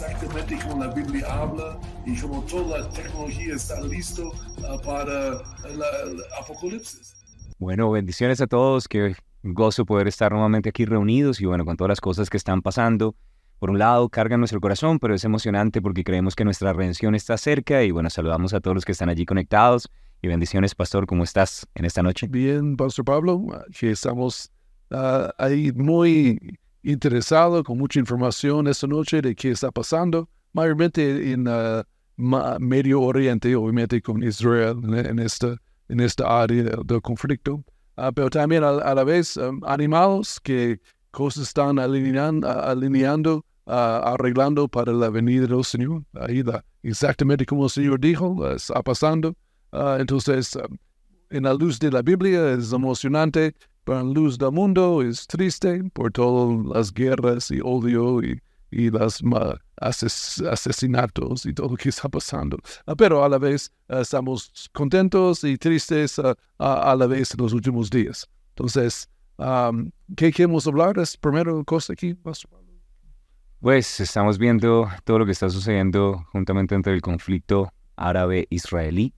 Exactamente como la Biblia habla y como toda la tecnología está listo uh, para el apocalipsis. Bueno, bendiciones a todos, que gozo poder estar nuevamente aquí reunidos y bueno, con todas las cosas que están pasando. Por un lado, carga nuestro corazón, pero es emocionante porque creemos que nuestra redención está cerca y bueno, saludamos a todos los que están allí conectados y bendiciones, Pastor, ¿cómo estás en esta noche? Bien, Pastor Pablo, que estamos uh, ahí muy interesado con mucha información esta noche de qué está pasando, mayormente en uh, Medio Oriente, obviamente con Israel en, esta, en esta área del conflicto, uh, pero también a, la vez um, animados que cosas están alineando, alineando uh, arreglando para la venida del Señor. Ahí exactamente como el Señor dijo, está pasando. entonces, um, en la luz de la Biblia es emocionante para luz del mundo es triste por todas las guerras y odio y, y los asesinatos y todo lo que está pasando. Ah, pero a la vez ah, estamos contentos y tristes ah, a la vez en los últimos días. Entonces, ¿qué queremos hablar? Es primero cosa aquí, Pues estamos viendo todo lo que está sucediendo juntamente entre el conflicto árabe-israelí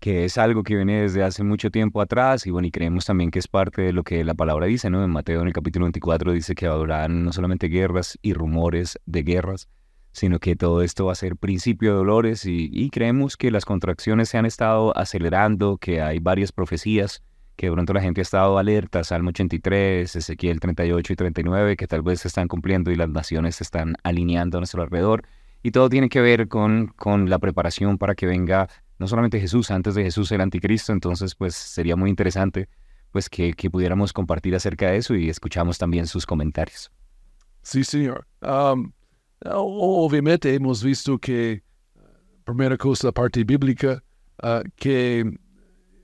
que es algo que viene desde hace mucho tiempo atrás y bueno, y creemos también que es parte de lo que la palabra dice, ¿no? En Mateo en el capítulo 24 dice que habrán no solamente guerras y rumores de guerras, sino que todo esto va a ser principio de dolores y, y creemos que las contracciones se han estado acelerando, que hay varias profecías, que de pronto la gente ha estado alerta, Salmo 83, Ezequiel 38 y 39, que tal vez se están cumpliendo y las naciones se están alineando a nuestro alrededor. Y todo tiene que ver con, con la preparación para que venga no solamente Jesús, antes de Jesús el anticristo, entonces pues sería muy interesante pues que, que pudiéramos compartir acerca de eso y escuchamos también sus comentarios. Sí, señor. Um, obviamente hemos visto que, primera cosa, la parte bíblica, uh, que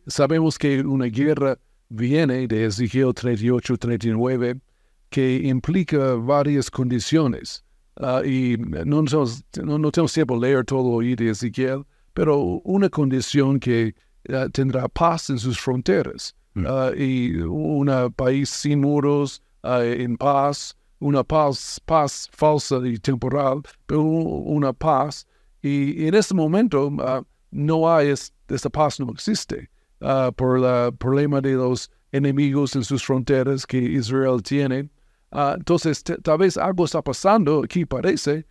sabemos que una guerra viene de Ezequiel 38, 39, que implica varias condiciones. Uh, y no, no, no, tenemos tiempo de leer todo ahí de Ezequiel, pero una condición que uh, tendrá paz en sus fronteras uh, y un país sin muros, uh, en paz, una paz, paz falsa y temporal, pero una paz. Y en este momento no hay, esta paz no existe por el problema de los enemigos en sus fronteras que Israel tiene. entonces, tal vez algo está pasando, aquí parece,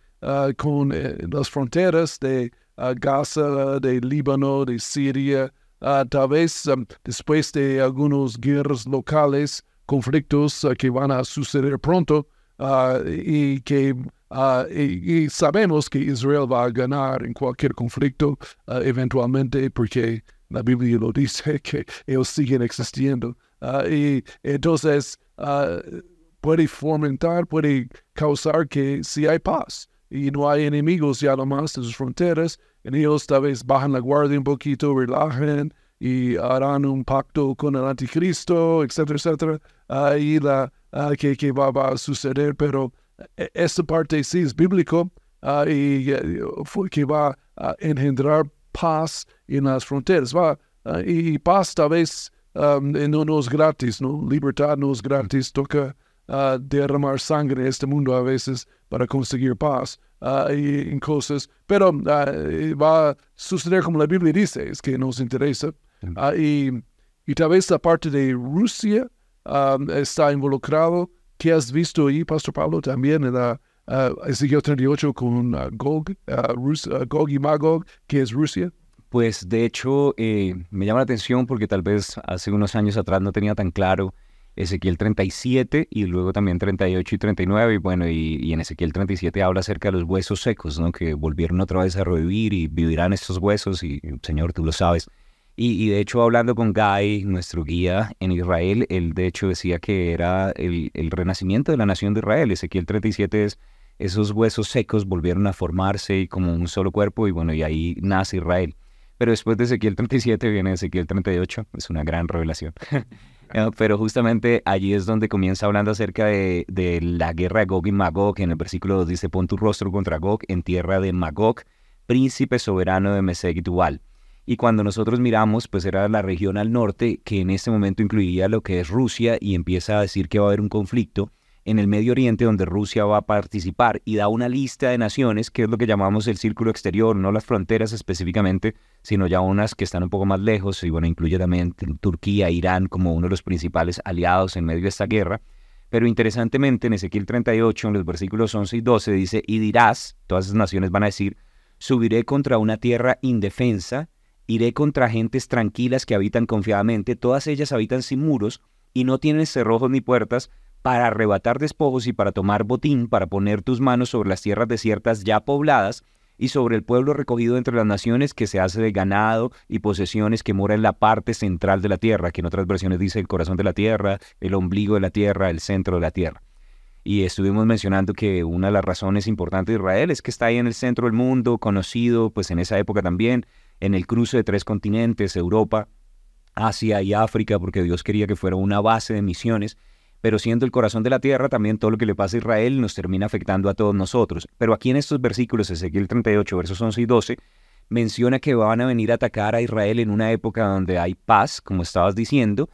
con eh, las fronteras de Gaza, de Líbano, de Siria, tal vez um, después de algunas guerras locales, conflictos uh, que van a suceder pronto uh, y que uh, y, sabemos que Israel va a ganar en cualquier conflicto eventualmente porque la Biblia lo dice que ellos siguen existiendo y entonces puede fomentar, puede causar que si hay paz y no hay enemigos ya nomás en sus fronteras, en ellos tal vez bajan la guardia un poquito, relajen y harán un pacto con el anticristo, etcétera, etcétera, ahí la, que, que va, a suceder, pero e, esta parte sí es bíblico. Y que va a engendrar paz en las fronteras, va, y paz tal vez um, no, no es gratis, ¿no? Libertad no es gratis, toca uh, derramar sangre en este mundo a veces para conseguir paz uh, y, en cosas, pero uh, va a suceder como la Biblia dice, es que nos interesa. y, y, tal vez la parte de Rusia um, está involucrado. ¿Qué has visto ahí, Pastor Pablo, también en la Ezequiel 38 con Gog, Rus, Gog y Magog, que es Rusia? Pues de hecho eh, me llama la atención porque tal vez hace unos años atrás no tenía tan claro Ezequiel 37 y luego también 38 y 39. Y bueno, y, en Ezequiel 37 habla acerca de los huesos secos, ¿no? Que volvieron otra vez a revivir y vivirán estos huesos y, Señor, tú lo sabes. Y, de hecho, hablando con Guy, nuestro guía en Israel, él de hecho decía que era el, el renacimiento de la nación de Israel. Ezequiel 37 es esos huesos secos volvieron a formarse y como un solo cuerpo y bueno, y ahí nace Israel. pero después de Ezequiel 37 viene Ezequiel 38, es una gran revelación. Eh, pero justamente allí es donde comienza hablando acerca de, la guerra de Gog y Magog. En el versículo 2 dice, pon tu rostro contra Gog en tierra de Magog, príncipe soberano de Meseg y. Y cuando nosotros miramos, pues era la región al norte, que en este momento incluiría lo que es Rusia, y empieza a decir que va a haber un conflicto en el Medio Oriente donde Rusia va a participar y da una lista de naciones, que es lo que llamamos el círculo exterior, no las fronteras específicamente, sino ya unas que están un poco más lejos, y bueno, incluye también Turquía, Irán como uno de los principales aliados en medio de esta guerra. Pero interesantemente, en Ezequiel 38, en los versículos 11 y 12, dice, y dirás, todas esas naciones van a decir, subiré contra una tierra indefensa, iré contra gentes tranquilas que habitan confiadamente, todas ellas habitan sin muros y no tienen cerrojos ni puertas, para arrebatar despojos y para tomar botín, para poner tus manos sobre las tierras desiertas ya pobladas, y sobre el pueblo recogido entre las naciones que se hace de ganado y posesiones que mora en la parte central de la tierra, que en otras versiones dice el corazón de la tierra, el ombligo de la tierra, el centro de la tierra. Y estuvimos mencionando que una de las razones importantes de Israel es que está ahí en el centro del mundo, conocido pues en esa época también, en el cruce de tres continentes, Europa, Asia y África, porque Dios quería que fuera una base de misiones pero siendo el corazón de la tierra, también todo lo que le pasa a Israel nos termina afectando a todos nosotros. Pero aquí en estos versículos, Ezequiel 38, versos 11 y 12, menciona que van a venir a atacar a Israel en una época donde hay paz, como estabas diciendo,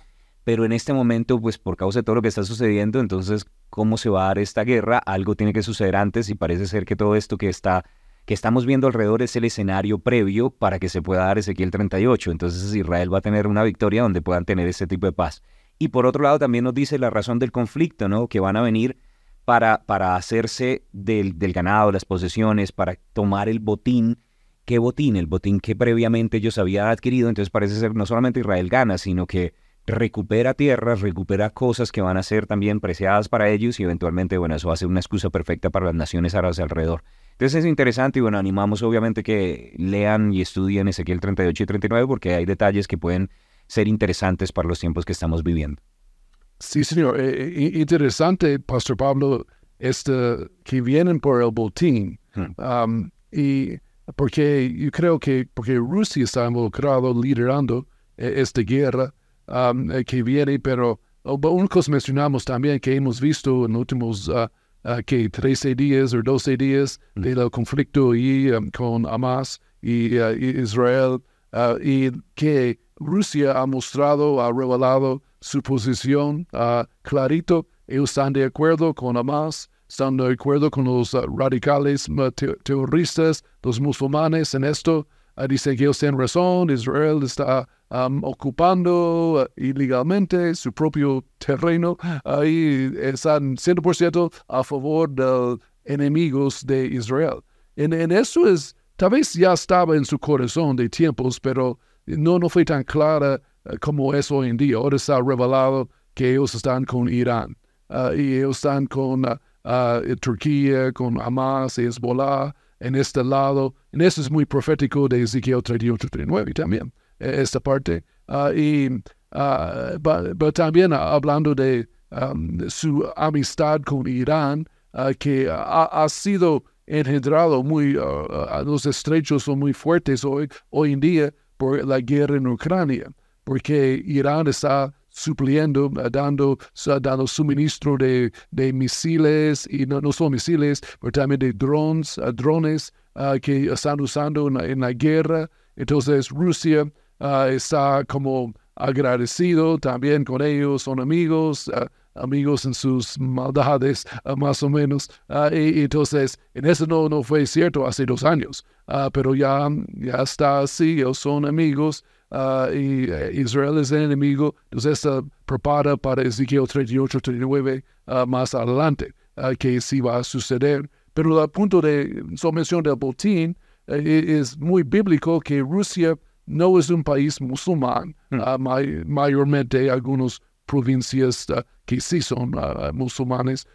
pero en este momento, pues por causa de todo lo que está sucediendo, entonces, ¿cómo se va a dar esta guerra? Algo tiene que suceder antes y parece ser que todo esto que está que estamos viendo alrededor es el escenario previo para que se pueda dar Ezequiel 38. Entonces Israel va a tener una victoria donde puedan tener ese tipo de paz. Y por otro lado también nos dice la razón del conflicto, ¿no? Que van a venir para, para hacerse del, del ganado, las posesiones, para tomar el botín. ¿Qué botín? El botín que previamente ellos habían adquirido. Entonces parece ser no solamente Israel gana, sino que recupera tierras, recupera cosas que van a ser también preciadas para ellos y eventualmente, bueno, eso va a ser una excusa perfecta para las naciones árabes alrededor. Entonces es interesante y bueno, animamos obviamente que lean y estudien Ezequiel 38 y 39 porque hay detalles que pueden ser interesantes para los tiempos que estamos viviendo. Sí, señor. Eh, eh interesante, Pastor Pablo, este, que vienen por el botín. Hmm. Um, y porque yo creo que porque Rusia está involucrado, liderando eh, esta guerra um, eh, que viene, pero oh, una cosa mencionamos también que hemos visto en los últimos uh, uh, que 13 días o 12 días hmm. del conflicto y, um, con Hamas y uh, Israel, y que Rusia ha mostrado, ha revelado su posición uh, clarito. Ellos están de acuerdo con Hamas, están de acuerdo con los uh, radicales terroristas, los musulmanes en esto. Dicen que ellos tienen razón, Israel está ocupando ilegalmente su propio terreno y están 100% a favor de enemigos de Israel. En, en eso es, tal vez ya estaba en su corazón de tiempos, pero no, no fue tan clara eh, como es hoy en día. Ahora está revelado que ellos están con Irán uh, y ellos están con uh, Turquía, con Hamas y Hezbollah en este lado. En eso es muy profético de Ezequiel 38, 39 también, e, esta parte. y pero también hablando de um, su amistad con Irán, que ha, sido engendrado muy, los estrechos son muy fuertes hoy, hoy en día por la guerra en Ucrania, porque Irán está supliendo, dando, dando suministro de, de misiles, y no, no solo misiles, pero también de drones, drones uh, que están usando en la, guerra. Entonces Rusia uh, está como agradecido también con ellos, son amigos, uh, amigos en sus maldades, más o menos. y, entonces, en eso no, no fue cierto hace dos años. Ah, pero ya, ya está así, ellos son amigos y eh, Israel es el enemigo, entonces está prepara para Ezequiel 38, 39 uh, más adelante, que sí va a suceder. Pero el punto de su mención del botín e, es muy bíblico que Rusia no es un país musulmán, hmm. may, mayormente algunas provincias que sí son musulmanes,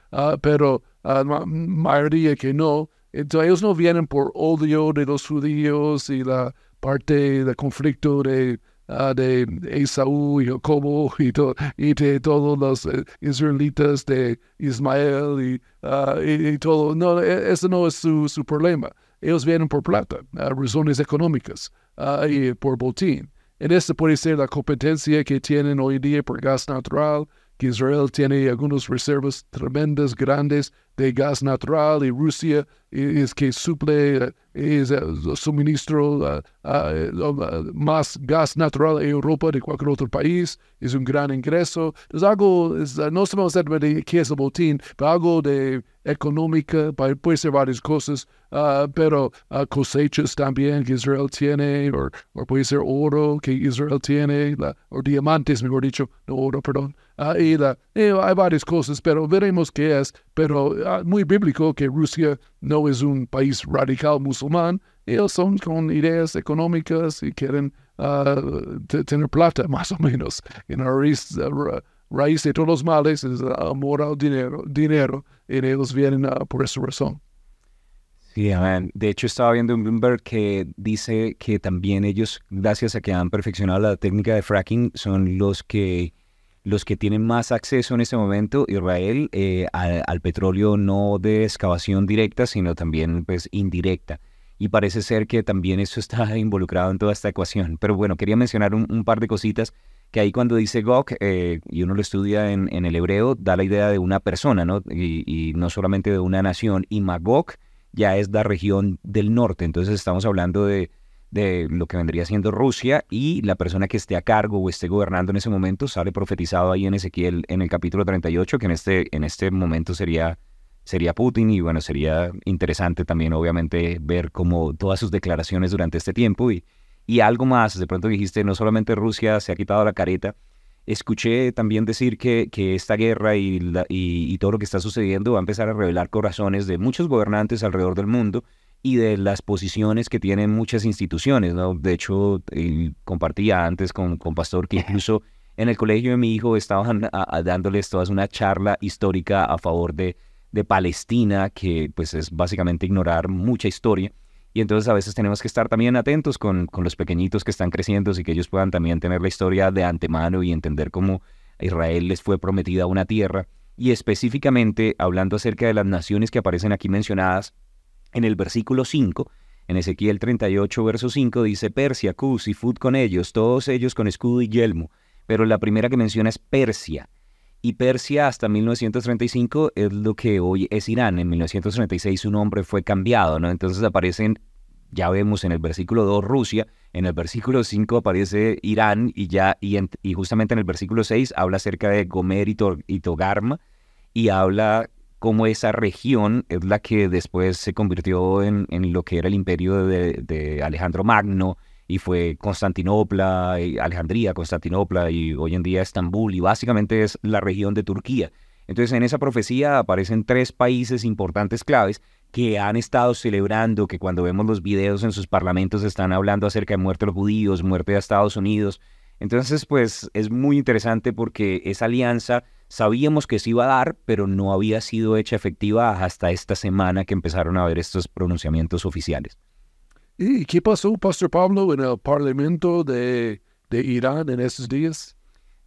pero la mayoría que no, entonces ellos no vienen por odio de los judíos y la parte del conflicto de, uh, de Esaú y Jacobo y, de todos los eh, israelitas de Ismael ah, y, y, todo. No, e, ese no es su, su, problema. Ellos vienen por plata, razones económicas. ah, y por botín. En este puede ser la competencia que tienen hoy día por gas natural, que Israel tiene algunas reservas tremendas, grandes de gas natural y Rusia es que suple, es uh, suministro uh, uh, más gas natural en Europa de cualquier otro país, es un gran ingreso. Es algo, es, no sabemos exactamente qué es el botín, pero algo de económica, puede ser varias cosas, pero cosechas también que Israel tiene, o, puede ser oro que Israel tiene, o diamantes, mejor dicho, no oro, perdón. Y la, hay varias cosas, pero veremos qué es, pero muy bíblico que Rusia no es un país radical musulmán, ellos son con ideas económicas y quieren ah, tener plata, más o menos. En la raíz, de todos los males es amor al dinero, dinero y ellos vienen ah, por esa razón. Sí, De hecho, estaba viendo un Bloomberg que dice que también ellos, gracias a que han perfeccionado la técnica de fracking, son los que los que tienen más acceso en este momento, Israel, eh, al, petróleo no de excavación directa, sino también pues indirecta. Y parece ser que también eso está involucrado en toda esta ecuación. Pero bueno, quería mencionar un, par de cositas que ahí cuando dice Gog, eh, y uno lo estudia en, el hebreo, da la idea de una persona, ¿no? Y, y, no solamente de una nación. Y Magog ya es la región del norte. Entonces estamos hablando de de lo que vendría siendo Rusia y la persona que esté a cargo o esté gobernando en ese momento sale profetizado ahí en Ezequiel en el capítulo 38 que en este, en este momento sería, sería Putin y bueno, sería interesante también obviamente ver cómo todas sus declaraciones durante este tiempo y, y algo más, de pronto dijiste no solamente Rusia se ha quitado la careta, escuché también decir que, que esta guerra y, y, y todo lo que está sucediendo va a empezar a revelar corazones de muchos gobernantes alrededor del mundo y de las posiciones que tienen muchas instituciones. ¿no? De hecho, compartía antes con, con Pastor que incluso en el colegio de mi hijo estaban dándoles todas una charla histórica a favor de, de Palestina, que pues es básicamente ignorar mucha historia. Y entonces a veces tenemos que estar también atentos con, con los pequeñitos que están creciendo y que ellos puedan también tener la historia de antemano y entender cómo Israel les fue prometida una tierra. Y específicamente hablando acerca de las naciones que aparecen aquí mencionadas, en el versículo 5, en Ezequiel 38, verso 5, dice Persia, Cus y Fud con ellos, todos ellos con escudo y yelmo. Pero la primera que menciona es Persia. Y Persia hasta 1935 es lo que hoy es Irán. En 1936 su nombre fue cambiado, ¿no? Entonces aparecen, ya vemos en el versículo 2 Rusia, en el versículo 5 aparece Irán y ya y, y justamente en el versículo 6 habla acerca de Gomer y, y Togarma y habla cómo esa región es la que después se convirtió en, lo que era el imperio de, Alejandro Magno y fue Constantinopla, Alejandría, Constantinopla y hoy en día Estambul y básicamente es la región de Turquía. Entonces en esa profecía aparecen tres países importantes claves que han estado celebrando, que cuando vemos los videos en sus parlamentos están hablando acerca de muerte de los judíos, muerte de Estados Unidos. Entonces pues es muy interesante porque esa alianza Sabíamos que se iba a dar, pero no había sido hecha efectiva hasta esta semana que empezaron a haber estos pronunciamientos oficiales. ¿Y qué pasó, Pastor Pablo, en el Parlamento de, Irán en estos días?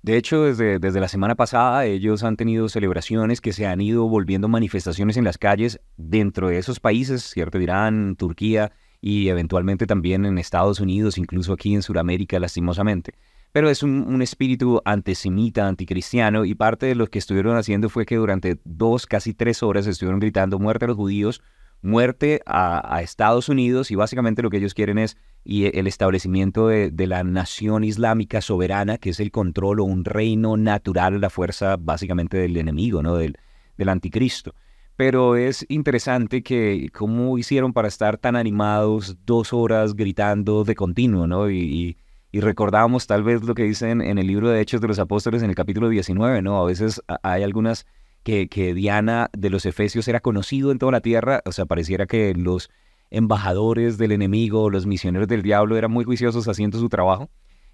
De hecho, desde, desde la semana pasada ellos han tenido celebraciones que se han ido volviendo manifestaciones en las calles dentro de esos países, ¿cierto? Irán, Turquía y eventualmente también en Estados Unidos, incluso aquí en Sudamérica, lastimosamente pero es un, espíritu antisemita, anticristiano, y parte de lo que estuvieron haciendo fue que durante dos, casi tres horas estuvieron gritando muerte a los judíos, muerte a, Estados Unidos, y básicamente lo que ellos quieren es y el establecimiento de, la nación islámica soberana, que es el control o un reino natural, la fuerza básicamente del enemigo, ¿no? del, del anticristo. Pero es interesante que cómo hicieron para estar tan animados dos horas gritando de continuo, ¿no? y y recordábamos tal vez lo que dicen en el libro de Hechos de los Apóstoles en el capítulo 19, ¿no? A veces hay algunas que, que Diana de los Efesios era conocido en toda la tierra, o sea, pareciera que los embajadores del enemigo, los misioneros del diablo eran muy juiciosos haciendo su trabajo.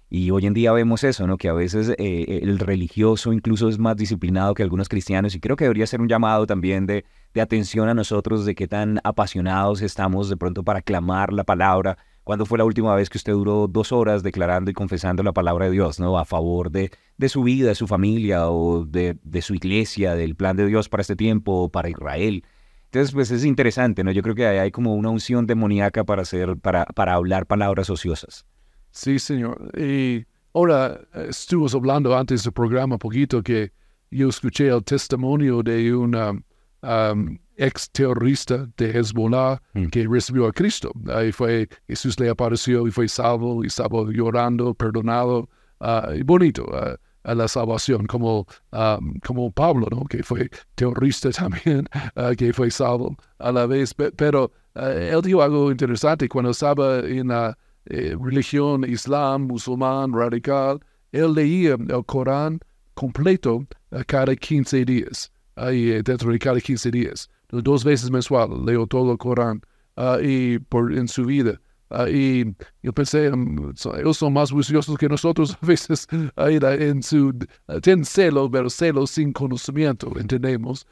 Y hoy en día vemos eso, ¿no? Que a veces eh, el religioso incluso es más disciplinado que algunos cristianos y creo que debería ser un llamado también de, de atención a nosotros, de qué tan apasionados estamos de pronto para clamar la palabra, ¿Cuándo fue la última vez que usted duró dos horas declarando y confesando la palabra de Dios, ¿no? A favor de, de su vida, de su familia o de, de, su iglesia, del plan de Dios para este tiempo o para Israel. Entonces, pues es interesante, ¿no? Yo creo que hay como una unción demoníaca para hacer, para, para hablar palabras ociosas. Sí, señor. Y ahora estuvimos hablando antes del programa poquito que yo escuché el testimonio de un um, ex terrorista de Hezbollah Mm. que recibió a Cristo. Ahí fue, Jesús le apareció y fue salvo y estaba llorando, perdonado. ah, y bonito ah, a la salvación, como, um, como Pablo, ¿no? que fue terrorista también, ah, que fue salvo a la vez. Pe- Pero ah, él dijo algo interesante cuando estaba en la eh, religión islam, musulmán, radical. Él leía el Corán completo cada 15 días, ahí eh, dentro de cada 15 días, dos veces mensual, leo todo el Corán ah, y por, en su vida. Ah, y yo pensé, mm, so- ellos son más juiciosos que nosotros a veces, la- en su, uh, tienen celo, pero celo sin conocimiento, entendemos,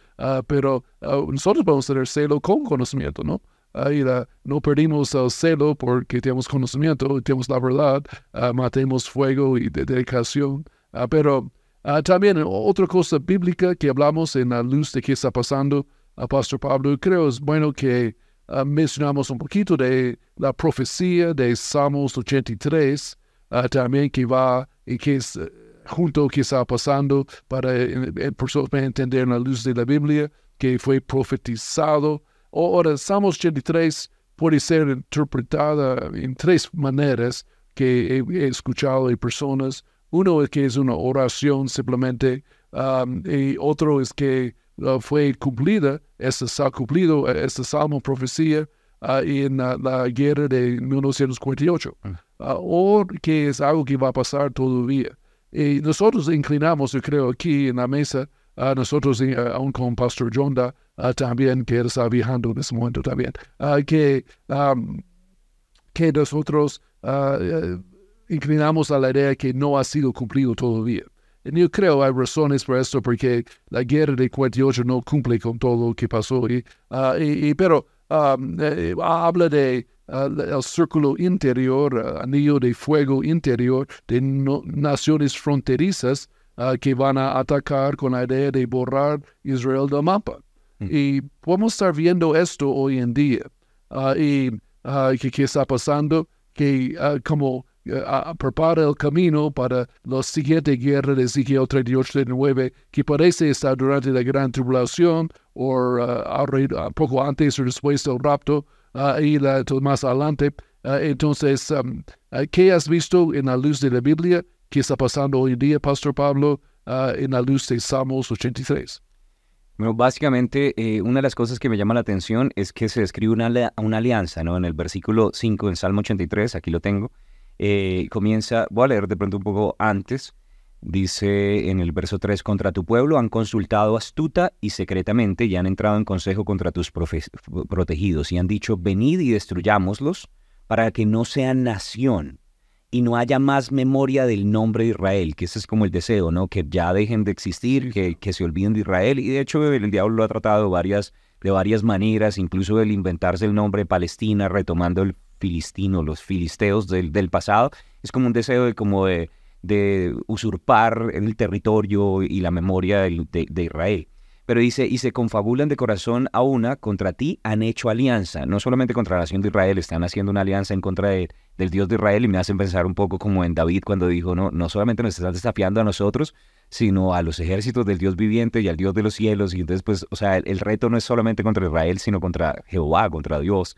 pero nosotros a tener celo con conocimiento, ¿no? La- no perdimos el celo porque tenemos conocimiento, tenemos la verdad, matemos fuego y de- dedicación, pero también otra cosa bíblica que hablamos en la luz de qué está pasando, a Pastor Pablo, creo es bueno que ah, mencionamos un poquito de la profecía de Salmos 83, ah, también que va y que es eh, junto que está pasando para eh, eh, entender en la luz de la Biblia que fue profetizado. Ahora, Salmos 83 puede ser interpretada en tres maneras que he, escuchado de personas. Uno es que es una oración simplemente, um, y otro es que uh, fue cumplida, este ha cumplido, este salmo profecía uh, en uh, la guerra de 1948, uh, o que es algo que va a pasar todavía. Y nosotros inclinamos, yo creo, aquí en la mesa, nosotros, eh, aún con Pastor Jonda, también, que él está viajando en ese momento también, que, am, que nosotros eh, inclinamos a la idea que no ha sido cumplido todavía. Yo creo hay razones por esto, porque la guerra de 48 no cumple con todo lo que pasó. Y, ah, y- y- pero am, eh, habla de ah, el círculo interior, ah, anillo de fuego interior de no- naciones fronterizas que van a atacar con la idea de borrar Israel del mapa. Y podemos estar viendo esto hoy en día. Y que, que está pasando, que como ah, prepara el camino para la siguiente guerra de Ezequiel 38-39, que parece estar durante la gran tribulación o ah, poco antes o después del rapto, ah, y la, más adelante. Ah, entonces, um, ah, ¿qué has visto en la luz de la Biblia? ¿Qué está pasando hoy en día, Pastor Pablo, en la luz de Salmos 83? Bueno, básicamente, eh, una de las cosas que me llama la atención es que se describe una alianza, ¿no? En el versículo 5 en Salmo 83, aquí lo tengo, eh, comienza, voy a leer de pronto un poco antes, dice en el verso 3, contra tu pueblo han consultado astuta y secretamente y han entrado en consejo contra tus protegidos y han dicho, venid y destruyámoslos para que no sean nación y no haya más memoria del nombre de Israel, que ese es como el deseo, ¿no? Que ya dejen de existir, que, que se olviden de Israel. Y de hecho el, diablo lo ha tratado varias, de varias maneras, incluso el inventarse el nombre Palestina, retomando el filistino, los filisteos del, del pasado. Es como un deseo de, como de, usurpar el territorio y la memoria de, de Israel. Pero dice, y se confabulan de corazón a una, contra ti han hecho alianza, no solamente contra la nación de Israel, están haciendo una alianza en contra de- del Dios de Israel y me hacen pensar un poco como en David cuando dijo, no, no solamente nos están desafiando a nosotros, sino a los ejércitos del Dios viviente y al Dios de los cielos. Y entonces, pues, o sea, el reto no es solamente contra Israel, sino contra Jehová, contra Dios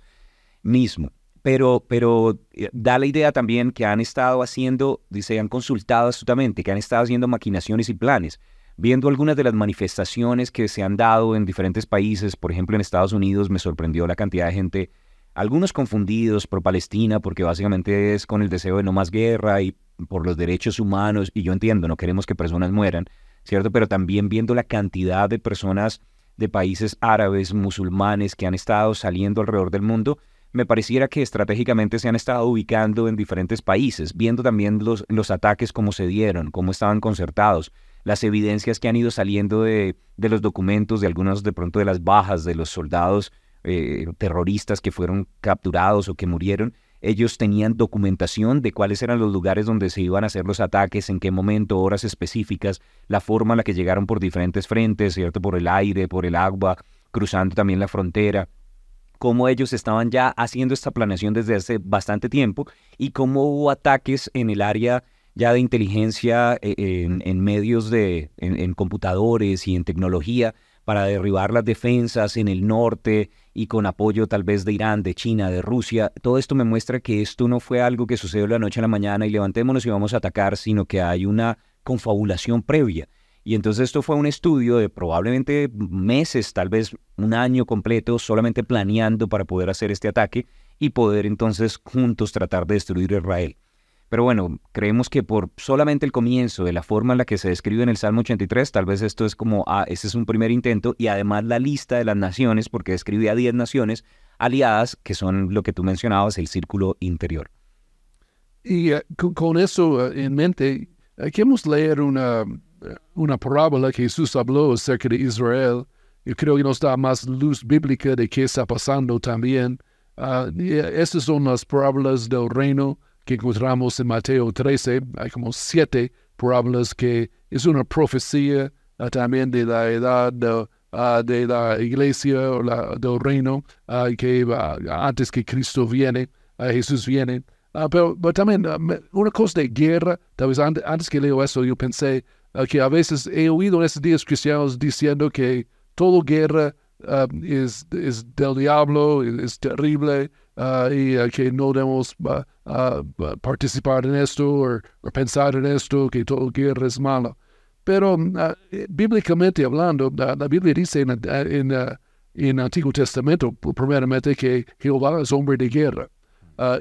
mismo. Pero, pero eh, da la idea también que han estado haciendo, dice, han consultado astutamente, que han estado haciendo maquinaciones y planes viendo algunas de las manifestaciones que se han dado en diferentes países, por ejemplo en Estados Unidos me sorprendió la cantidad de gente, algunos confundidos por Palestina, porque básicamente es con el deseo de no más guerra y por los derechos humanos, y yo entiendo, no queremos que personas mueran, ¿cierto? Pero también viendo la cantidad de personas de países árabes, musulmanes, que han estado saliendo alrededor del mundo, me pareciera que estratégicamente se han estado ubicando en diferentes países, viendo también los, los ataques cómo se dieron, cómo estaban concertados, las evidencias que han ido saliendo de, de los documentos, de algunos de pronto de las bajas de los soldados eh, terroristas que fueron capturados o que murieron, ellos tenían documentación de cuáles eran los lugares donde se iban a hacer los ataques, en qué momento, horas específicas, la forma en la que llegaron por diferentes frentes, ¿cierto? Por el aire, por el agua, cruzando también la frontera, cómo ellos estaban ya haciendo esta planeación desde hace bastante tiempo y cómo hubo ataques en el área ya de inteligencia eh, en, medios de, en, computadores y en tecnología para derribar las defensas en el norte y con apoyo tal vez de Irán, de China, de Rusia. Todo esto me muestra que esto no fue algo que sucedió la noche a la mañana y levantémonos y vamos a atacar, sino que hay una confabulación previa. Y entonces esto fue un estudio de probablemente meses, tal vez un año completo, solamente planeando para poder hacer este ataque y poder entonces juntos tratar de destruir Israel. Pero bueno, creemos que por solamente el comienzo de la forma en la que se describe en el Salmo 83, tal vez esto es como, ah, ese es un primer intento, y además la lista de las naciones, porque describe a 10 naciones aliadas, que son lo que tú mencionabas, el círculo interior. Y eh, con, eso eh, en mente, eh, queremos leer una, una parábola que Jesús habló acerca de Israel. Yo creo que nos da más luz bíblica de qué está pasando también. Uh, estas son las parábolas del reino que encontramos en Mateo 13. Hay como siete parábolas que es una profecía ah, también de la edad ah, de la iglesia o la, del reino uh, que antes que Cristo viene, Jesús viene. Pero, también una cosa de guerra, tal vez antes, que leo eso yo pensé que a veces he oído en estos días cristianos diciendo que toda guerra es, es, del diablo, es terrible, uh, y uh, que no debemos uh, participar en esto o, pensar en esto, que todo guerra es malo. Pero bíblicamente hablando, la Biblia dice en, en, en, Antiguo Testamento, primeramente, que Jehová es hombre de guerra.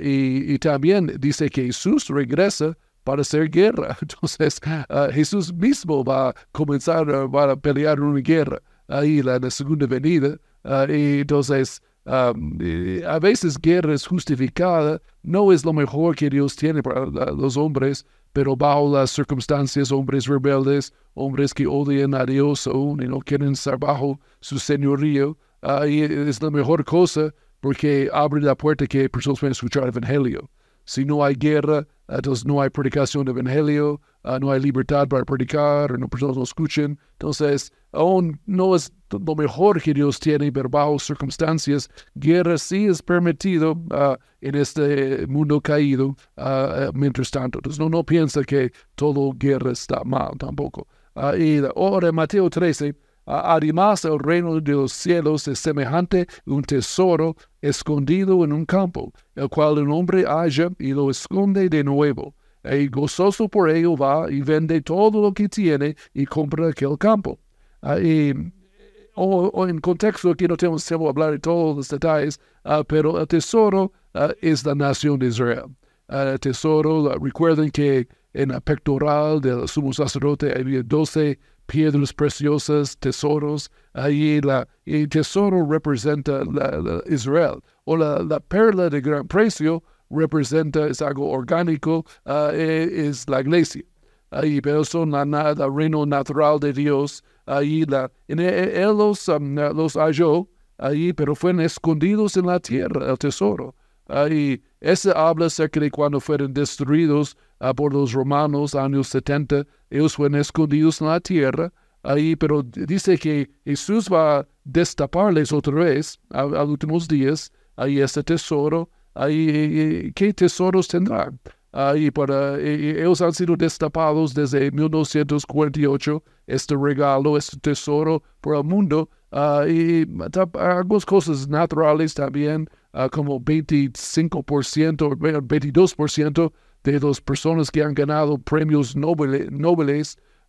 Y, y, también dice que Jesús regresa para hacer guerra. Entonces, Jesús mismo va a comenzar, va a pelear una guerra ahí en la segunda venida. y entonces, a veces guerra es justificada, no es lo mejor que Dios tiene para los hombres, pero bajo las circunstancias, hombres rebeldes, hombres que odian a Dios aún y no quieren estar bajo su señorío, ahí es la mejor cosa porque abre la puerta que personas pueden escuchar el Evangelio. Si no hay guerra, entonces no hay predicación del Evangelio, ah, no hay libertad para predicar, no personas no escuchen. Entonces, aún no es lo mejor que Dios tiene, pero bajo circunstancias, guerra sí es permitido ah, en este mundo caído uh, mientras tanto. Entonces, no, no piensa que todo guerra está mal tampoco. y ahora, Mateo 13, Además, el reino de los cielos es semejante a un tesoro escondido en un campo, el cual un hombre halla y lo esconde de nuevo. Y gozoso por ello va y vende todo lo que tiene y compra aquel campo. Ah, o, en contexto, aquí no tenemos tiempo de hablar de todos los detalles, ah, pero el tesoro ah, es la nación de Israel. el tesoro, recuerden que en la pectoral del sumo sacerdote había doce piedras preciosas, tesoros. Ahí la, el tesoro representa la, Israel. O la, perla de gran precio representa, es algo orgánico, uh, es la iglesia. Ahí, pero son la, la, reino natural de Dios. Ahí la, en, él los, um, los halló, ahí, pero fueron escondidos en la tierra, el tesoro. Ahí, ese habla acerca de cuando fueron destruidos uh, por los romanos, años 70, ellos fueron escondidos en la tierra, ahí, pero dice que Jesús va a destaparles otra vez a, los últimos días, ahí ese tesoro, ahí, ¿qué tesoros tendrán? Ahí para, ellos han sido destapados desde 1948, este regalo, este tesoro por el mundo, uh, y algunas cosas naturales también, uh, como 25%, 22% de las personas que han ganado premios Nobel,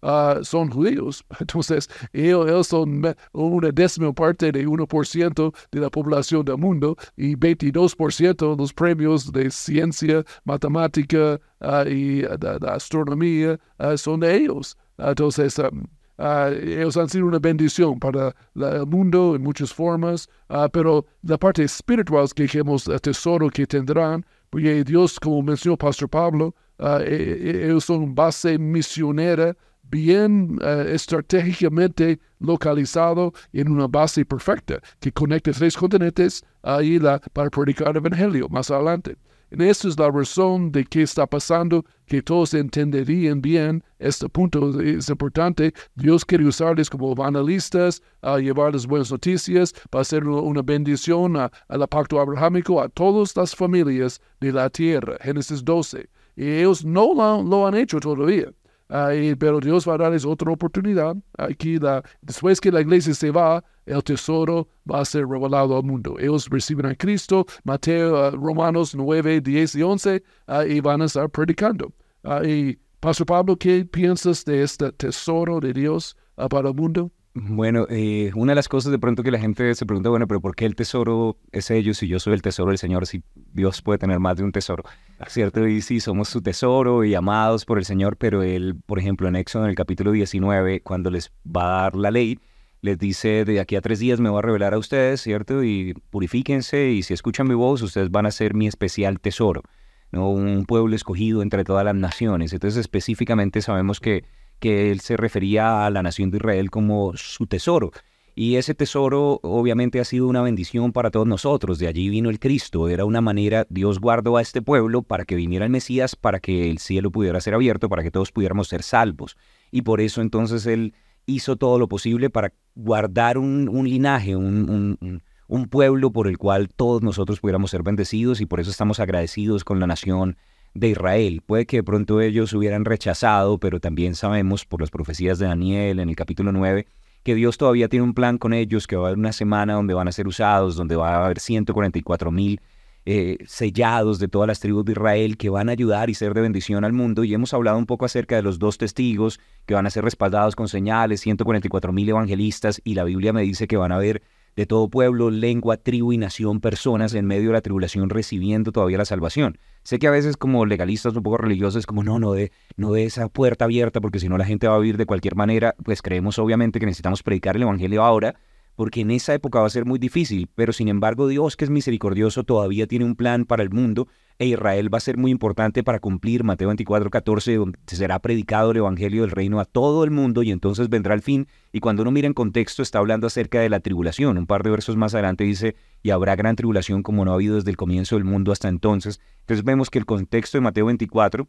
uh, son judíos. Entonces, ellos, son una décima parte de 1% de la población del mundo y 22% de los premios de ciencia, matemática uh, y uh, astronomía son de ellos. Entonces, um, ellos han sido una bendición para el mundo en muchas formas, pero la parte espiritual es que dijimos el tesoro que tendrán porque Dios, como mencionó Pastor Pablo, uh, ellos son base misionera bien uh, estratégicamente localizado en una base perfecta que conecta tres continentes ahí la, para predicar el evangelio más adelante. Esa es la razón de qué está pasando, que todos entenderían bien este punto. Es importante. Dios quiere usarles como evangelistas, a llevarles buenas noticias, para hacer una bendición a, pacto abrahámico a todas las familias de la tierra. Génesis 12. Y ellos no lo han hecho todavía pero Dios va a darles otra oportunidad. Aquí, después que la iglesia se va, el tesoro va a ser revelado al mundo. Ellos reciben a Cristo, Mateo, ah, Romanos 9, 10 y 11, ah, y van a estar predicando. Ah, y Pastor Pablo, ¿qué piensas de este tesoro de Dios para el mundo? Bueno, eh, una de las cosas de pronto que la gente se pregunta, bueno, pero ¿por qué el tesoro es ellos si yo soy el tesoro del Señor, si Dios puede tener más de un tesoro? ¿Cierto? Y sí, somos su tesoro y amados por el Señor, pero Él, por ejemplo, en Éxodo, en el capítulo 19, cuando les va a dar la ley, les dice, de aquí a tres días me voy a revelar a ustedes, ¿cierto? Y purifíquense y si escuchan mi voz, ustedes van a ser mi especial tesoro, ¿no? Un pueblo escogido entre todas las naciones. Entonces, específicamente sabemos que que él se refería a la nación de Israel como su tesoro. Y ese tesoro obviamente ha sido una bendición para todos nosotros. De allí vino el Cristo. Era una manera, Dios guardó a este pueblo para que viniera el Mesías, para que el cielo pudiera ser abierto, para que todos pudiéramos ser salvos. Y por eso entonces Él hizo todo lo posible para guardar un, linaje, un, un pueblo por el cual todos nosotros pudiéramos ser bendecidos y por eso estamos agradecidos con la nación de Israel. Puede que de pronto ellos hubieran rechazado, pero también sabemos por las profecías de Daniel en el capítulo 9 que Dios todavía tiene un plan con ellos, que va a haber una semana donde van a ser usados, donde va a haber 144 mil eh, sellados de todas las tribus de Israel que van a ayudar y ser de bendición al mundo. Y hemos hablado un poco acerca de los dos testigos que van a ser respaldados con señales, 144 mil evangelistas, y la Biblia me dice que van a haber de todo pueblo, lengua, tribu y nación, personas en medio de la tribulación recibiendo todavía la salvación. Sé que a veces como legalistas un poco religiosos, como no, no de, no de esa puerta abierta porque si no la gente va a vivir de cualquier manera, pues creemos obviamente que necesitamos predicar el Evangelio ahora, porque en esa época va a ser muy difícil, pero sin embargo Dios que es misericordioso todavía tiene un plan para el mundo e Israel va a ser muy importante para cumplir Mateo 24, 14, donde será predicado el Evangelio del Reino a todo el mundo y entonces vendrá el fin. Y cuando uno mira en contexto está hablando acerca de la tribulación. Un par de versos más adelante dice, y habrá gran tribulación como no ha habido desde el comienzo del mundo hasta entonces. Entonces vemos que el contexto de Mateo 24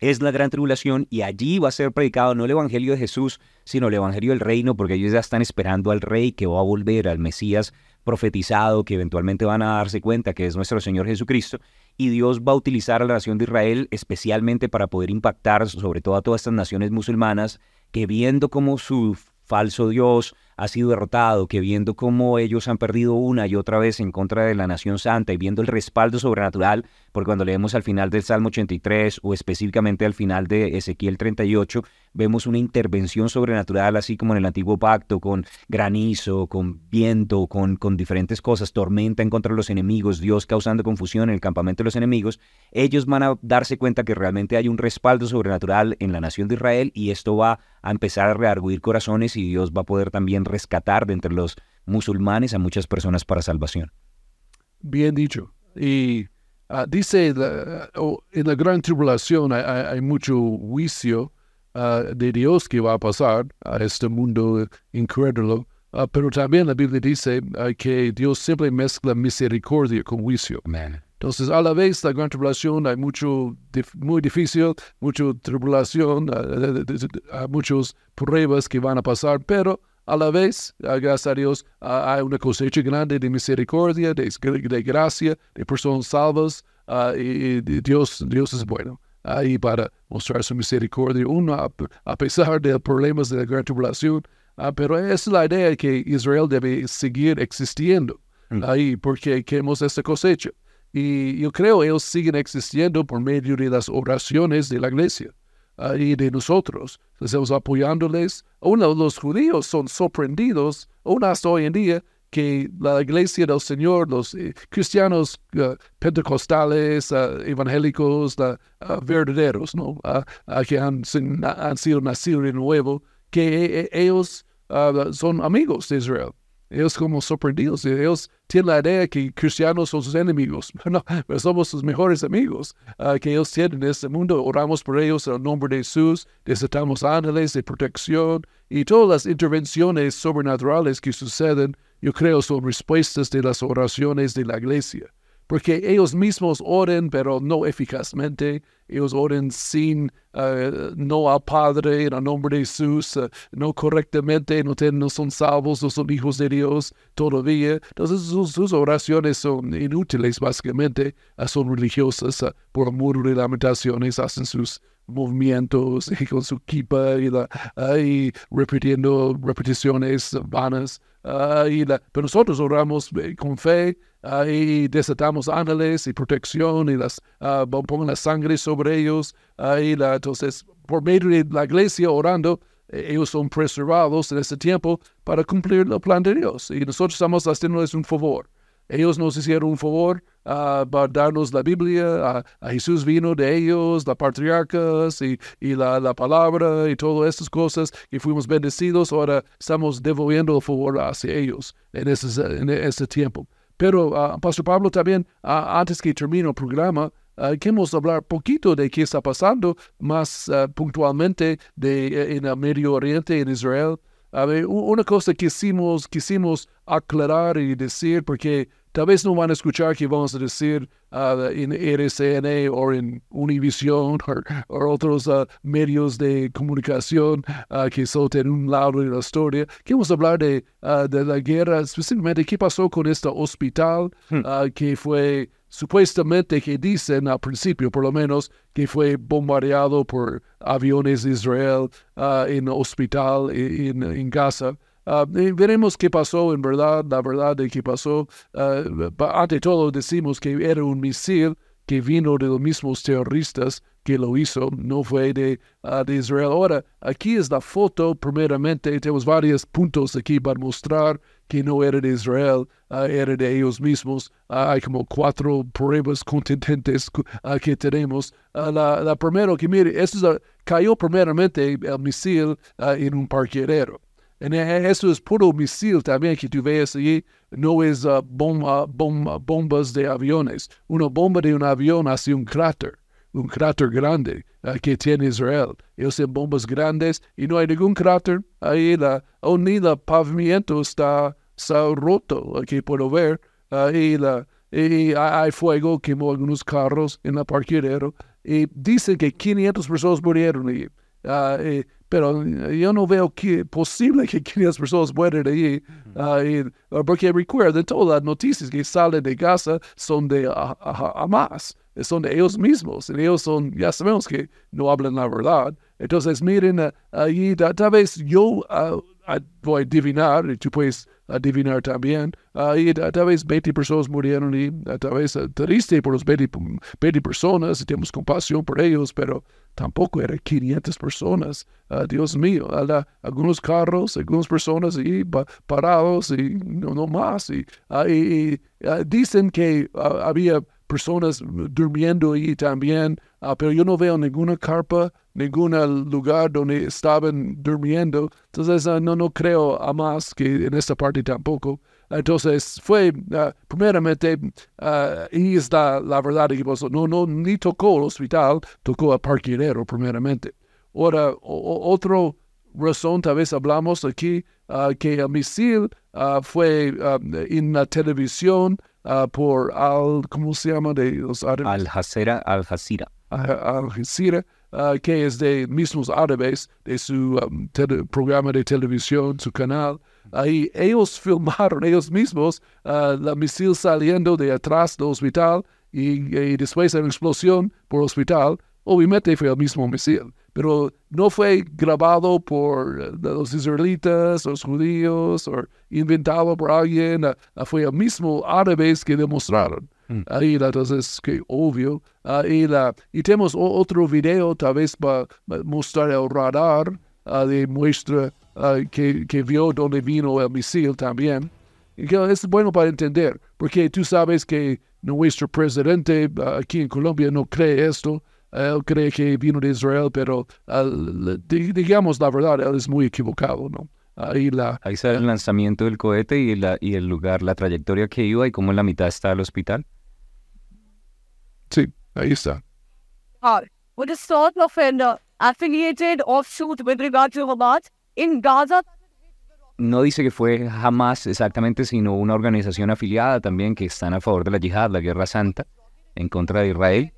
es la gran tribulación y allí va a ser predicado no el Evangelio de Jesús, sino el Evangelio del Reino, porque ellos ya están esperando al Rey que va a volver, al Mesías profetizado, que eventualmente van a darse cuenta que es nuestro Señor Jesucristo, y Dios va a utilizar a la nación de Israel especialmente para poder impactar sobre todo a todas estas naciones musulmanas que viendo cómo su falso Dios ha sido derrotado, que viendo cómo ellos han perdido una y otra vez en contra de la nación santa y viendo el respaldo sobrenatural, porque cuando leemos al final del Salmo 83 o específicamente al final de Ezequiel 38, vemos una intervención sobrenatural, así como en el antiguo pacto, con granizo, con viento, con, con diferentes cosas, tormenta en contra de los enemigos, Dios causando confusión en el campamento de los enemigos, ellos van a darse cuenta que realmente hay un respaldo sobrenatural en la nación de Israel y esto va a empezar a rearguir corazones y Dios va a poder también rescatar de entre los musulmanes a muchas personas para salvación. Bien dicho. Y ah, dice, en la gran tribulación hay, mucho juicio ah, de Dios que va a pasar a este mundo incrédulo, ah, pero también la Biblia dice que Dios siempre mezcla misericordia con juicio. Entonces, a la vez, la gran tribulación hay mucho, muy difícil, mucha tribulación, muchas pruebas que van a pasar, pero a la vez, gracias a Dios, hay una cosecha grande de misericordia, de, gracia, de personas salvas, ah, y, Dios, Dios es bueno. Ahí para mostrar su misericordia, uno a, pesar de los problemas de la gran tribulación, ah, pero es la idea que Israel debe seguir existiendo mm. ahí porque queremos esta cosecha. Y yo creo ellos siguen existiendo por medio de las oraciones de la iglesia y de nosotros. Estamos apoyándoles. Uno, los judíos son sorprendidos, aún hasta hoy en día, que la iglesia del Señor, los eh, cristianos uh, pentecostales, uh, evangélicos, uh, verdaderos, ¿no? que han, han, sido nacidos de nuevo, que eh, ellos son amigos de Israel. Ellos como sorprendidos, ellos tienen la idea que cristianos son sus enemigos. No, pero somos sus mejores amigos ah, que ellos tienen en este mundo. Oramos por ellos en el nombre de Jesús, desatamos ángeles de protección y todas las intervenciones sobrenaturales que suceden, yo creo, son respuestas de las oraciones de la iglesia. Porque ellos mismos oren, pero no eficazmente. Ellos oren sin, eh, no al Padre, en el nombre de Jesús, eh, no correctamente, no, son salvos, no son hijos de Dios todavía. Entonces sus, oraciones son inútiles, básicamente, eh, son religiosas, por amor de lamentaciones, hacen sus movimientos con su kipa y, repitiendo repeticiones vanas. y pero nosotros oramos con fe, y desatamos ángeles y protección y las uh, pongan la sangre sobre ellos. y la, entonces, por medio de la iglesia orando, e, ellos son preservados en ese tiempo para cumplir el plan de Dios. Y nosotros estamos haciéndoles un favor. Ellos nos hicieron un favor uh, para darnos la Biblia, a Jesús vino de ellos, la patriarcas y, y la, la, palabra y todas estas cosas y fuimos bendecidos. Ahora estamos devolviendo el favor hacia ellos en ese, en ese tiempo. Pero, uh, Pastor Pablo, también, uh, antes que termine el programa, uh, queremos hablar poquito de qué está pasando más puntualmente de, eh, en el Medio Oriente, en Israel. A ver, una cosa que quisimos, quisimos aclarar y decir, porque Tal vez no van a escuchar que vamos a decir uh, en RCN o en Univision o otros uh, medios de comunicación uh, que son en un lado de la historia. Queremos hablar de, de la guerra, específicamente qué pasó con este hospital hmm. que fue supuestamente que dicen al principio, por lo menos, que fue bombardeado por aviones de Israel en hospital en, en Gaza. Uh, veremos qué pasó en verdad, la verdad de qué pasó. Uh, ante todo decimos que era un misil que vino de los mismos terroristas que lo hizo, no fue de, uh, de Israel. Ahora, aquí es la foto, primeramente, tenemos varios puntos aquí para mostrar que no era de Israel, era de ellos mismos. hay como cuatro pruebas contundentes que tenemos. la, la primera que mire, esto cayó primeramente el misil en un parqueadero. Eso es puro misil también que tú ves allí, no es uh, bomba, bomba, bombas de aviones. Una bomba de un avión hace un cráter, un cráter grande uh, que tiene Israel. Ellos son bombas grandes y no hay ningún cráter. Ahí la, oh, ni el pavimento está, está roto, aquí puedo ver. Ahí la, y hay fuego, quemó algunos carros en la parqueadero. Y dicen que 500 personas murieron allí. Uh, pero yo no veo que posible que 500 personas mueran allí, uh, porque recuerden, todas las noticias que salen de Gaza son de uh, Hamas, son de ellos mismos, y ellos son, ya sabemos que no hablan la verdad. Entonces, miren, allí tal vez yo voy a adivinar, y tú puedes adivinar también, y tal vez 20 personas murieron y tal vez triste por los 20, 20 personas, y tenemos compasión por ellos, pero tampoco eran 500 personas. Uh, Dios mío, algunos carros, algunas personas ahí parados y no, más. Y, uh, dicen que había personas durmiendo ahí también, pero yo no veo ninguna carpa, ningún lugar donde estaban durmiendo. Entonces no, no creo a más que en esta parte tampoco. Entonces fue, uh, primeramente, y está la verdad que no, no, ni tocó el hospital, tocó al parqueadero primeramente. Ahora, otra razón, tal vez hablamos aquí, que el misil fue en la televisión por Al, ¿cómo se llama? De los Al Jazeera. Al Jazeera. Al Jazeera. que es de mismos árabes, de su um, programa de televisión, su canal, Ahí ellos filmaron ellos mismos uh, la misil saliendo de atrás del hospital y, después de la explosión por el hospital. Obviamente fue el mismo misil, pero no fue grabado por uh, los israelitas, los judíos, o inventado por alguien. Uh, fue el mismo árabes que demostraron. Mm. Ahí entonces, que obvio. Ahí la, y tenemos otro video, tal vez para mostrar el radar de muestra uh, que, que, vio dónde vino el misil también. Y que es bueno para entender, porque tú sabes que nuestro presidente uh, aquí en Colombia no cree esto. Él cree que vino de Israel, pero uh, digamos la verdad, él es muy equivocado, ¿no? Ahí, la, Ahí está el lanzamiento del cohete y, la, y el lugar, la trayectoria que iba y cómo en la mitad está el hospital. Sí, ahí está. Uh, would a sort of an uh, affiliated offshoot with regard to Hamas in Gaza no dice que fue jamás exactamente, sino una organización afiliada también que están a favor de la yihad, la guerra santa, en contra de Israel.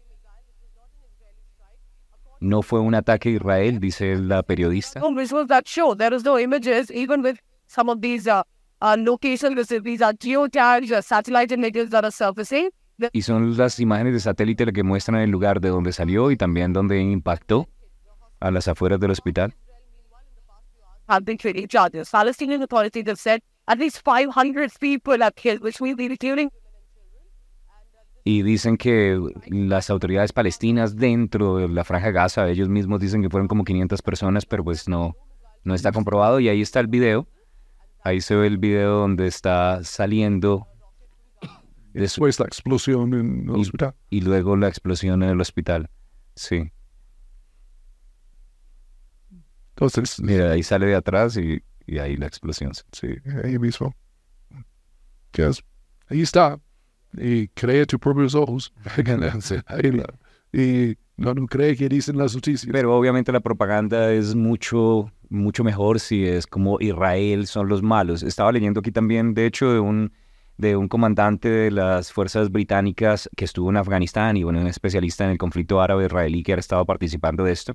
No fue un ataque a Israel, dice la periodista. No that show there is no images, even with some of these uh, uh, locations. These are geotags, uh, satellite images that are surfacing. Y son las imágenes de satélite las que muestran el lugar de donde salió y también donde impactó a las afueras del hospital. have been trading charges. Palestinian authorities have said at least 500 people are killed, which means including Y dicen que las autoridades palestinas dentro de la franja Gaza, ellos mismos dicen que fueron como 500 personas, pero pues no, no está comprobado. Y ahí está el video. Ahí se ve el video donde está saliendo Después la explosión en el y, hospital. y luego la explosión en el hospital. Sí. Entonces, Mira, ahí sale de atrás y, y ahí la explosión. sí, ahí mismo. Que es- ahí está. Y cree tus propios ojos. Ahí la- y no, no cree que dicen las noticias. Pero obviamente la propaganda es mucho, mucho mejor si es como Israel son los malos. Estaba leyendo aquí también, de hecho, de un, de un comandante de las fuerzas británicas que estuvo en Afganistán y bueno, un especialista en el conflicto árabe-israelí que ha estado participando de esto,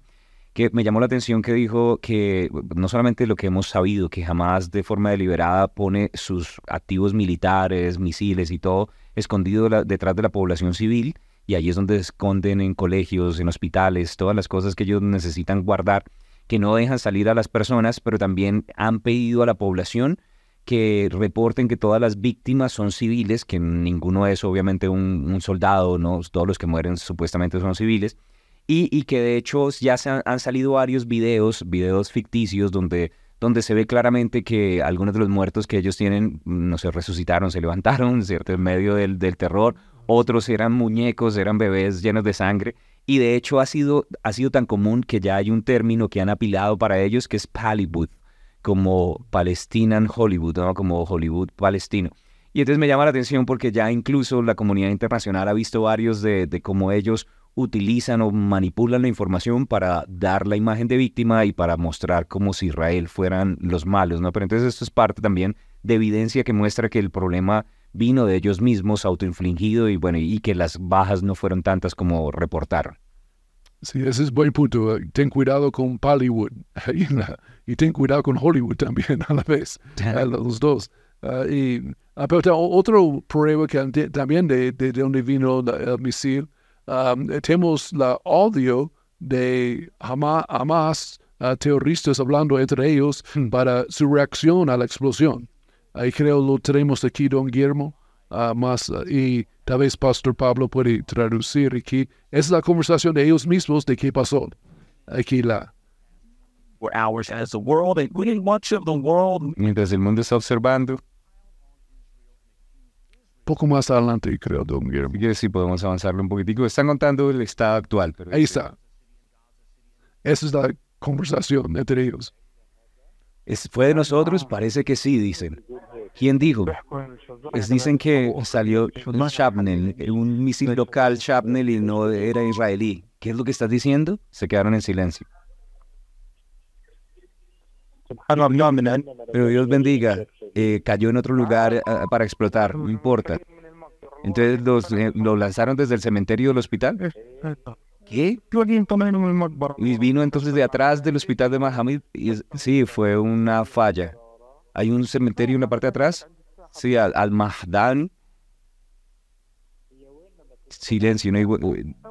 que me llamó la atención que dijo que no solamente lo que hemos sabido, que jamás de forma deliberada pone sus activos militares, misiles y todo escondido detrás de la población civil, y ahí es donde esconden en colegios, en hospitales, todas las cosas que ellos necesitan guardar, que no dejan salir a las personas, pero también han pedido a la población que reporten que todas las víctimas son civiles, que ninguno es obviamente un, soldado, no todos los que mueren supuestamente son civiles, y, que de hecho ya se han, salido varios videos, videos ficticios donde, donde se ve claramente que algunos de los muertos que ellos tienen, no se resucitaron, se levantaron. En medio del, del terror, otros eran muñecos, eran bebés llenos de sangre, y de hecho ha sido, ha sido tan común que ya hay un término que han apilado para ellos que es Pallywood, como Palestinian Hollywood, ¿no? como Hollywood palestino. Y entonces me llama la atención porque ya incluso la comunidad internacional ha visto varios de, de cómo ellos utilizan o manipulan la información para dar la imagen de víctima y para mostrar como si Israel fueran los malos, ¿no? Pero entonces esto es parte también de evidencia que muestra que el problema vino de ellos mismos, autoinfligido y bueno, y que las bajas no fueron tantas como reportaron. Sí, ese es buen punto. Ten cuidado con la- y ten cuidado con Hollywood también a la vez, a los dos. Ah, y, ah, pero otro prueba que también de, de, de donde vino el misil, um, tenemos la audio de Hama- Hamas ah, terroristas hablando entre ellos para su reacción a la explosión. Ahí creo lo tenemos aquí, don Guillermo, ah, más, ah, y tal vez Pastor Pablo puede traducir aquí. Es la conversación de ellos mismos de qué pasó. Aquí la... were ours as the world, including much of the world Mientras el mundo está observando, Poco más adelante, creo, don Guillermo. y que sí podemos avanzarlo un poquitico. Están contando el estado actual. Pero Ahí está. Esa es la conversación entre ellos. ¿Es- ¿Fue de nosotros? Parece que sí, dicen. ¿Quién dijo? Pues dicen que salió un Shrapnel, un misil local Shrapnel y no era israelí. ¿Qué es lo que estás diciendo? Se quedaron en silencio. Pero Dios bendiga, eh, cayó en otro lugar eh, para explotar, no importa. Entonces los, eh, lo lanzaron desde el cementerio del hospital. ¿Qué? Y vino entonces de atrás del hospital de Mahamid. Y sí, fue una falla. Hay un cementerio en la parte de atrás. Sí, al, al Mahdan. Silencio, no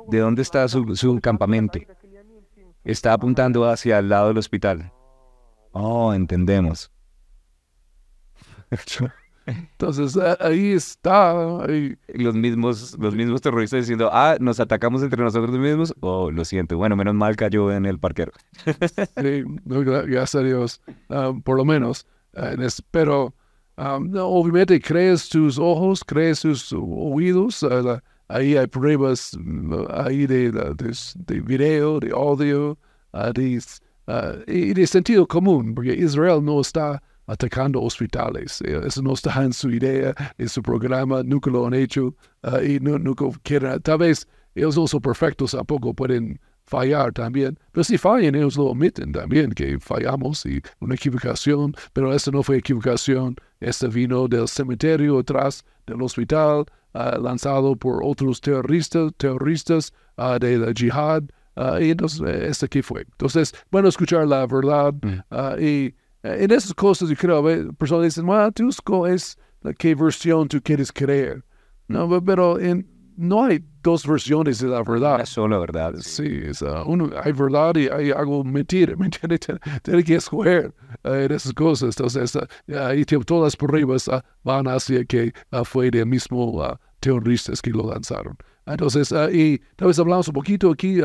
¿De dónde está su, su campamento? Está apuntando hacia el lado del hospital. Oh, entendemos. Entonces, ahí está. ahí- Los mismos, los mismos terroristas diciendo, ah, nos atacamos entre nosotros mismos. Oh, lo siento. Bueno, menos mal cayó en el parquero. sí, gracias a Dios, ah, por lo menos. en es- pero, ah, no, obviamente, crees tus ojos, crees tus oídos. ah, la- ahí hay pruebas mm, ahí de, de, de video, de audio, de, y de sentido común, porque Israel no está atacando hospitales. Eh, Eso no está en su idea, en su programa, nunca lo han hecho ah, y no, nunca quieren. Tal vez ellos no son perfectos, tampoco pueden fallar también. Pero si fallan, ellos lo omiten también, que fallamos y una equivocación, pero esta no fue equivocación, esta vino del cementerio atrás del hospital, ah, lanzado por otros terroristas, terroristas ah, de la jihad, y entonces, ¿este qué fue? Entonces, bueno, escuchar la verdad, ah, y en esas cosas yo creo, eh, personas dicen, bueno, tú escoges la qué versión tú quieres creer. No, pe- pero en, no hay dos versiones de la verdad. Una sola verdad. Sí, es, uno, hay verdad y hay algo mentira, ¿me entiendes? Tiene, que escoger eh, en esas cosas. Entonces, ah, ahí te- todas las pruebas ah, van hacia que ah, fue del mismo ah, terroristas que lo lanzaron. Entonces, y tal vez hablamos un poquito aquí,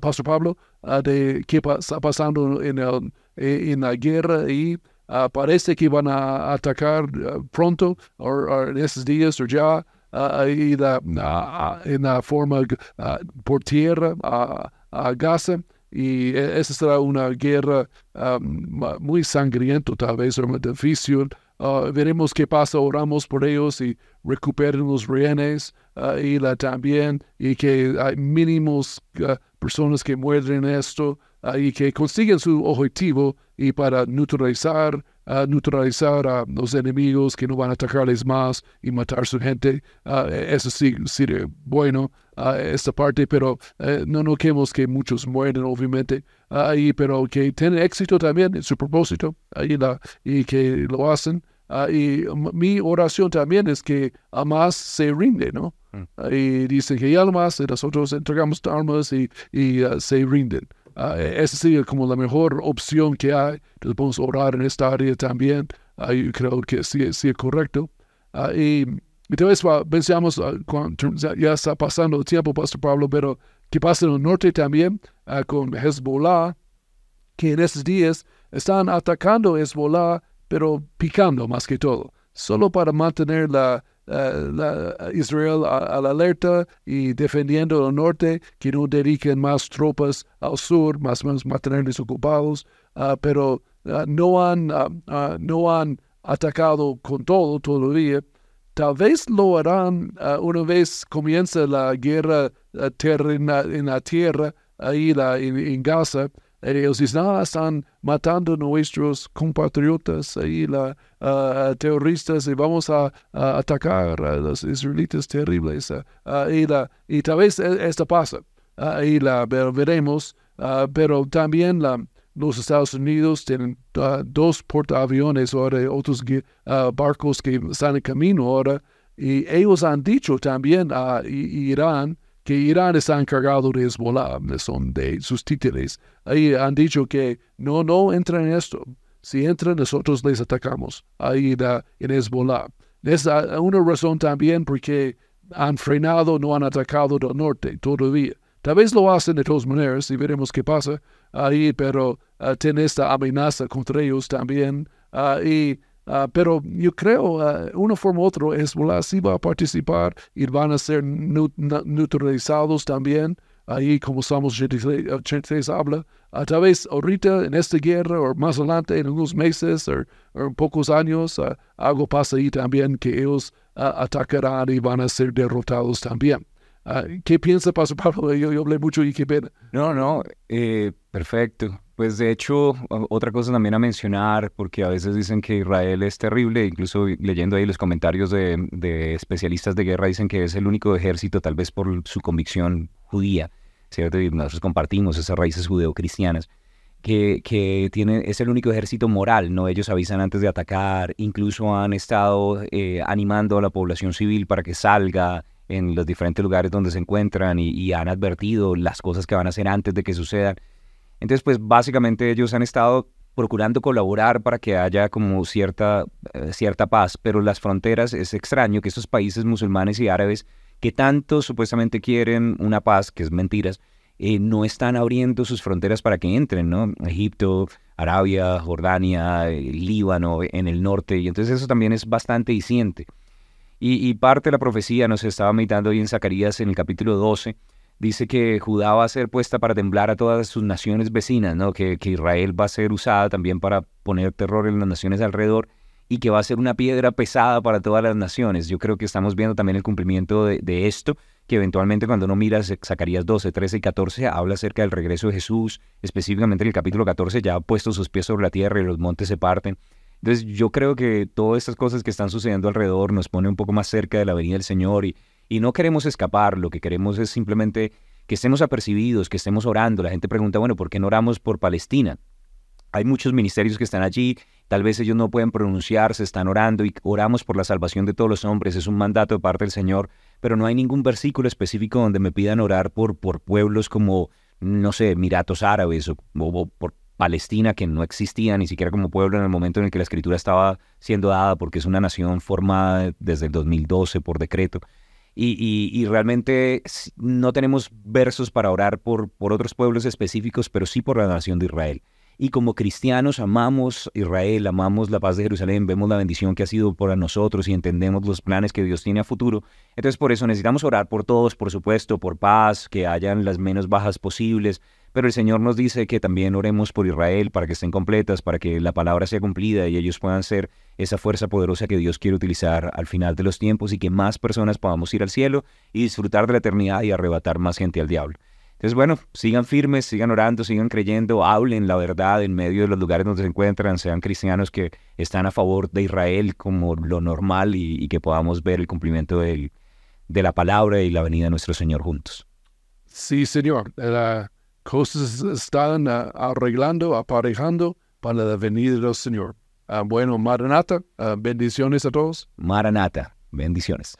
Pastor Pablo, de qué está pasando en, el, eh, en la guerra y ah, parece que van a atacar ah, pronto o o en esos días o ya ah, y la, ah, en la forma ah, por tierra a, Gaza. Y e- esa será una guerra ah, ma- muy sangrienta tal vez o muy difícil. Ah, veremos qué pasa, oramos por ellos y recuperen los rehenes ah, y la también, y que hay mínimos ah, personas que mueren en esto y que consiguen su objetivo y para neutralizar, ah, neutralizar a los enemigos que no van a atacarles más y matar su gente. Ah, eso sí sería bueno, ah, esta parte, pero eh, no, no queremos que muchos mueren, obviamente, ahí, pero que tienen éxito también en su propósito ahí la, y que lo hacen. Y mi oración también es que Hamas se rinde, ¿no? Y dicen que ya más nosotros entregamos armas y, y se rinden. E- esa sería como la mejor opción que hay. Entonces podemos orar en esta área también. Ah, yo creo que sí, es correcto. Ah, y entonces va, pensamos, ah, cuan- ya- está pasando el tiempo, Pastor Pablo, pero ¿qué pasa en el norte también con Hezbollah? que en estos días están atacando Hezbollah, pero picando más que todo, solo para mantener la, eh, Israel a, la alerta y defendiendo el norte, que no dediquen más tropas al sur, más o menos mantenerles ocupados, ah, pero ah, no, han, ah, no han atacado con todo todavía. Tal vez lo harán una vez comienza la guerra en la tierra, ahí la, en Gaza. Ellos dicen, ah, están matando a nuestros compatriotas, ahí la, ah, terroristas, y vamos a, atacar a los israelitas terribles. ah, ah, y, la, y tal vez e- esto pasa, y la ver- veremos, pero también los Estados Unidos tienen dos portaaviones ahora, otros gui- ah, barcos que están en camino ahora, y ellos han dicho también a Irán que Irán está encargado de Hezbollah, son de sus títeres. Ahí han dicho que no, no entren en esto. Si entran, nosotros les atacamos ahí la- en Hezbollah. Es una razón también porque han frenado, no han atacado del norte todavía. Tal vez lo hacen de todas maneras y veremos qué pasa ahí, pero ah, tiene esta amenaza contra ellos también. ah, y, ah, pero yo creo, ah, una forma u otra, Hezbollah sí va a participar y van a ser neutralizados también. Ahí, como Salmos 83 83 habla, ah, tal vez ahorita en esta guerra o más adelante en unos meses o, en pocos años, ah, algo pasa ahí también que ellos atacarán y van a ser derrotados también. Ah, ¿Qué piensa, Pablo? Yo, hablé mucho y qué pena. No, no, eh, perfecto. Pues de hecho, otra cosa también a mencionar, porque a veces dicen que Israel es terrible, incluso leyendo ahí los comentarios de, de especialistas de guerra dicen que es el único ejército, tal vez por su convicción judía, ¿cierto? Y nosotros compartimos esas raíces judeocristianas, que, que tiene, es el único ejército moral, ¿no? Ellos avisan antes de atacar, incluso han estado eh, animando a la población civil para que salga en los diferentes lugares donde se encuentran y, han advertido las cosas que van a hacer antes de que sucedan. Entonces, pues básicamente ellos han estado procurando colaborar para que haya como cierta, eh, cierta paz, pero las fronteras es extraño que estos países musulmanes y árabes que tanto supuestamente quieren una paz, que es mentiras, eh, no están abriendo sus fronteras para que entren, ¿no? Egipto, Arabia, Jordania, eh, Líbano, en el norte, y entonces eso también es bastante diciente. Y, y parte de la profecía nos estaba meditando hoy en Zacarías en el capítulo 12, dice que Judá va a ser puesta para temblar a todas sus naciones vecinas, ¿no? Que, Israel va a ser usada también para poner terror en las naciones alrededor y que va a ser una piedra pesada para todas las naciones. Yo creo que estamos viendo también el cumplimiento de, de esto que eventualmente cuando uno mira Zacarías 12, 13 y 14 habla acerca del regreso de Jesús, específicamente en el capítulo 14 ya ha puesto sus pies sobre la tierra y los montes se parten. Entonces yo creo que todas estas cosas que están sucediendo alrededor nos pone un poco más cerca de la venida del Señor y, y no queremos escapar, lo que queremos es simplemente que estemos apercibidos, que estemos orando. La gente pregunta, bueno, ¿por qué no oramos por Palestina? Hay muchos ministerios que están allí, tal vez ellos no pueden pronunciarse, están orando y oramos por la salvación de todos los hombres, es un mandato de parte del Señor, pero no hay ningún versículo específico donde me pidan orar por, por pueblos como, no sé, Emiratos Árabes o, o por Palestina, que no existía ni siquiera como pueblo en el momento en el que la escritura estaba siendo dada, porque es una nación formada desde el 2012 por decreto. Y, realmente no tenemos versos para orar por, por otros pueblos específicos, pero sí por la nación de Israel. Y como cristianos amamos Israel, amamos la paz de Jerusalén, vemos la bendición que ha sido para nosotros y entendemos los planes que Dios tiene a futuro. Entonces por eso necesitamos orar por todos, por supuesto, por paz, que hayan las menos bajas posibles, pero el Señor nos dice que también oremos por Israel para que estén completas, para que la palabra sea cumplida y ellos puedan ser esa fuerza poderosa que Dios quiere utilizar al final de los tiempos y que más personas podamos ir al cielo y disfrutar de la eternidad y arrebatar más gente al diablo. Entonces, bueno, sigan firmes, sigan orando, sigan creyendo, hablen la verdad en medio de los lugares donde se encuentran, sean cristianos que están a favor de Israel como lo normal y, que podamos ver el cumplimiento de la palabra y la venida de nuestro Señor juntos. Sí, Señor cosas están uh, arreglando, aparejando para la venida del Señor. Uh, bueno, Maranata, uh, bendiciones a todos. Maranata, bendiciones.